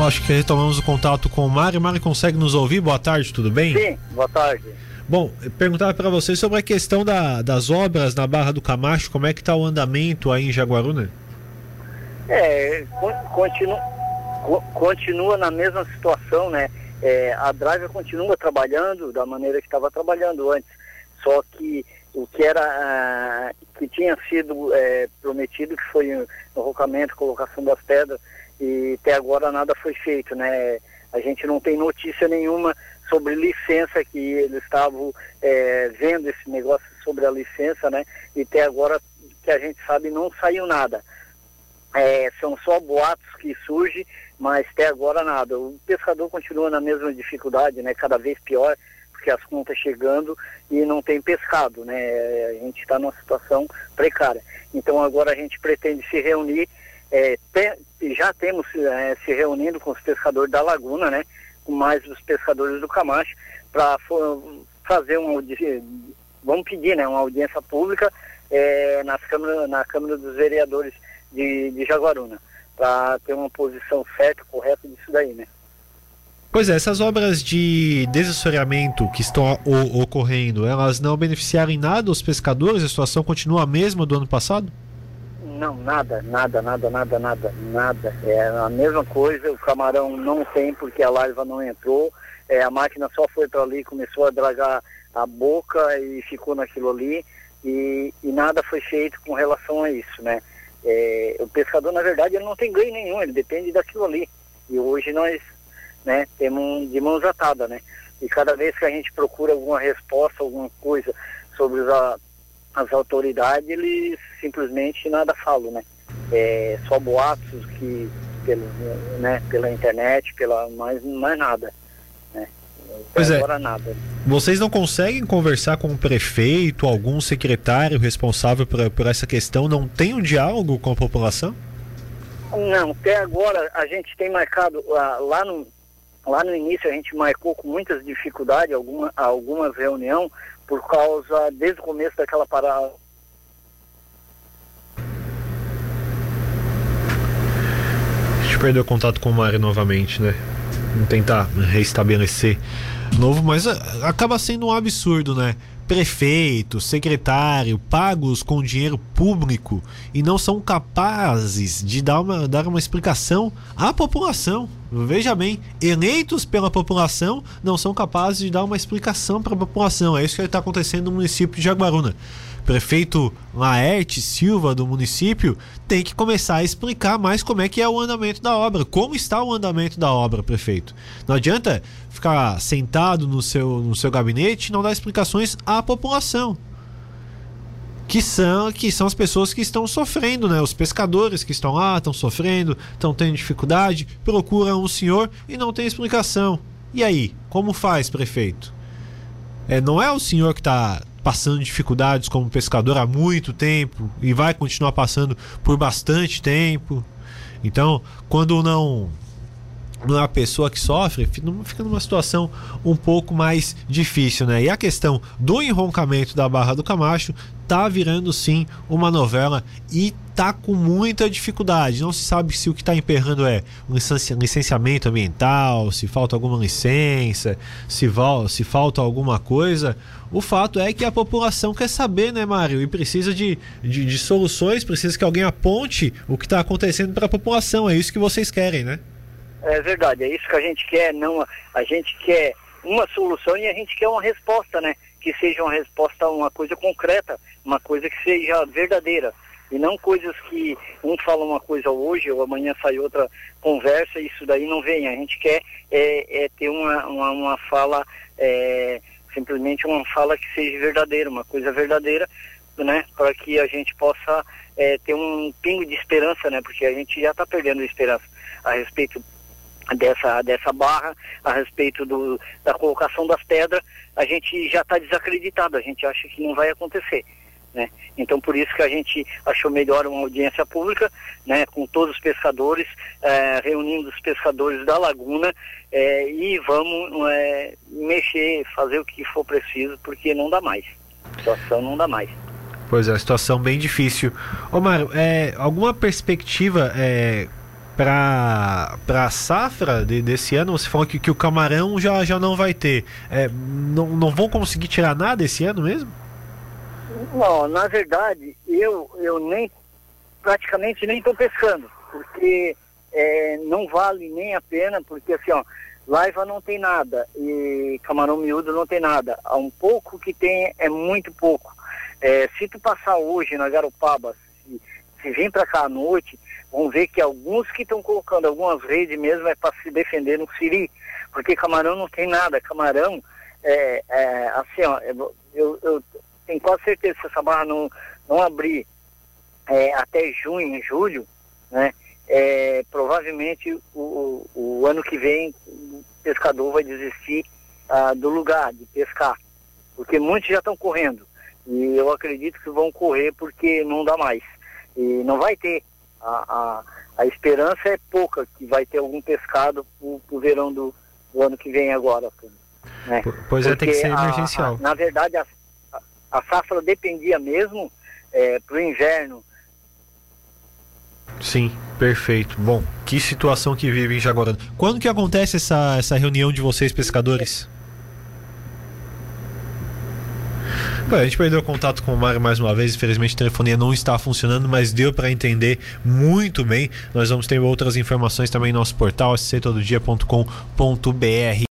Acho que retomamos o contato com o Mário. Mário consegue nos ouvir? Boa tarde, tudo bem? Sim, boa tarde. Bom, perguntar para você sobre a questão da, das obras na Barra do Camacho, como é que está o andamento aí em Jaguaruna? É, continua, continua na mesma situação, né? É, a Drive continua trabalhando da maneira que estava trabalhando antes, só que o que era ah, que tinha sido é, prometido, que foi o enrocamento, colocação das pedras, e até agora nada foi feito, né? A gente não tem notícia nenhuma sobre licença que eles estavam é, vendo esse negócio sobre a licença, né? E até agora que a gente sabe não saiu nada. É, são só boatos que surgem, mas até agora nada. O pescador continua na mesma dificuldade, né? Cada vez pior, porque as contas chegando e não tem pescado, né? A gente está numa situação precária. Então agora a gente pretende se reunir é, te, já temos é, se reunindo com os pescadores da Laguna, né? Com mais os pescadores do Camacho, para fazer uma vamos pedir, né? Uma audiência pública é, nas câmara, na Câmara dos Vereadores de, de Jaguaruna, para ter uma posição certa, correta disso daí, né? Pois é, essas obras de desassoreamento que estão ocorrendo, elas não beneficiaram em nada os pescadores? A situação continua a mesma do ano passado? Não, nada, nada, nada, nada, nada, nada. É a mesma coisa, o camarão não tem porque a larva não entrou, é, a máquina só foi para ali, começou a dragar a boca e ficou naquilo ali e, e nada foi feito com relação a isso, né? É, o pescador, na verdade, ele não tem ganho nenhum, ele depende daquilo ali. E hoje nós né, temos de mãos atadas, né? E cada vez que a gente procura alguma resposta, alguma coisa sobre os, as autoridades, eles simplesmente nada falam, né? É, só boatos que pelo, né, pela internet, pela mais, mais nada. Né? Pois é. Nada. Vocês não conseguem conversar com o prefeito, algum secretário responsável por, por essa questão? Não tem um diálogo com a população? Não, até agora a gente tem marcado uh, lá no lá no início a gente marcou com muitas dificuldades alguma, algumas reuniões por causa, desde o começo daquela parada. A gente perdeu contato com o Mário novamente, né? Vamos tentar reestabelecer novo, mas ah, acaba sendo um absurdo, né? Prefeito, secretário, pagos com dinheiro público e não são capazes de dar uma, dar uma explicação à população. Veja bem, eleitos pela população não são capazes de dar uma explicação para a população. É isso que está acontecendo no município de Jaguaruna. Prefeito Laerte Silva do município tem que começar a explicar mais como é que é o andamento da obra, como está o andamento da obra, prefeito. Não adianta ficar sentado no seu, no seu gabinete e não dar explicações à população que são que são as pessoas que estão sofrendo, né? Os pescadores que estão lá, estão sofrendo, estão tendo dificuldade, procuram o senhor e não tem explicação. E aí, como faz, prefeito? É, não é o senhor que está passando dificuldades como pescador há muito tempo e vai continuar passando por bastante tempo. Então, quando não é a pessoa que sofre, fica numa situação um pouco mais difícil, né? E a questão do enroncamento da Barra do Camacho tá virando sim uma novela e tá com muita dificuldade. Não se sabe se o que está emperrando é um licenciamento ambiental, se falta alguma licença, se, se falta alguma coisa. O fato é que a população quer saber, né, Mário? E precisa de, de, de soluções, precisa que alguém aponte o que está acontecendo para a população. É isso que vocês querem, né? É verdade, é isso que a gente quer. Não, a gente quer uma solução e a gente quer uma resposta, né? Que seja uma resposta, uma coisa concreta, uma coisa que seja verdadeira. E não coisas que um fala uma coisa hoje ou amanhã sai outra conversa, isso daí não vem. A gente quer é, é ter uma, uma, uma fala, é, simplesmente uma fala que seja verdadeira, uma coisa verdadeira, né? Para que a gente possa é, ter um pingo de esperança, né? Porque a gente já está perdendo a esperança a respeito dessa, dessa barra a respeito do, da colocação das pedras, a gente já está desacreditado, a gente acha que não vai acontecer. Né? Então por isso que a gente achou melhor uma audiência pública, né, com todos os pescadores, é, reunindo os pescadores da laguna é, e vamos é, mexer, fazer o que for preciso, porque não dá mais. A situação não dá mais. Pois é, a situação bem difícil. Mário, é, alguma perspectiva é, para a safra de, desse ano, você falou que, que o camarão já, já não vai ter. É, não, não vão conseguir tirar nada esse ano mesmo? Não, na verdade, eu, eu nem praticamente nem estou pescando, porque é, não vale nem a pena, porque assim, ó, laiva não tem nada e camarão miúdo não tem nada. Há um pouco que tem é muito pouco. É, se tu passar hoje na Garopaba, se, vir para cá à noite, vão ver que alguns que estão colocando algumas redes mesmo é para se defender no siri, porque camarão não tem nada, camarão é, é assim, ó, eu, eu tenho quase certeza que se essa barra não, não abrir é, até junho, julho, né, é, provavelmente o, o, ano que vem o pescador vai desistir ah, do lugar de pescar, porque muitos já estão correndo. E eu acredito que vão correr porque não dá mais e não vai ter a, a, a esperança é pouca que vai ter algum pescado pro, pro verão do, do, ano que vem agora. Né? Pois é, tem que ser emergencial. A, na verdade, a, a, safra dependia mesmo é, para o inverno. Sim, perfeito. Bom, que situação que vive em Jaguarão. Quando que acontece essa, essa reunião de vocês, pescadores? A gente perdeu contato com o Mário mais uma vez, infelizmente a telefonia não está funcionando, mas deu para entender muito bem. Nós vamos ter outras informações também no nosso portal, sctododia.com.br.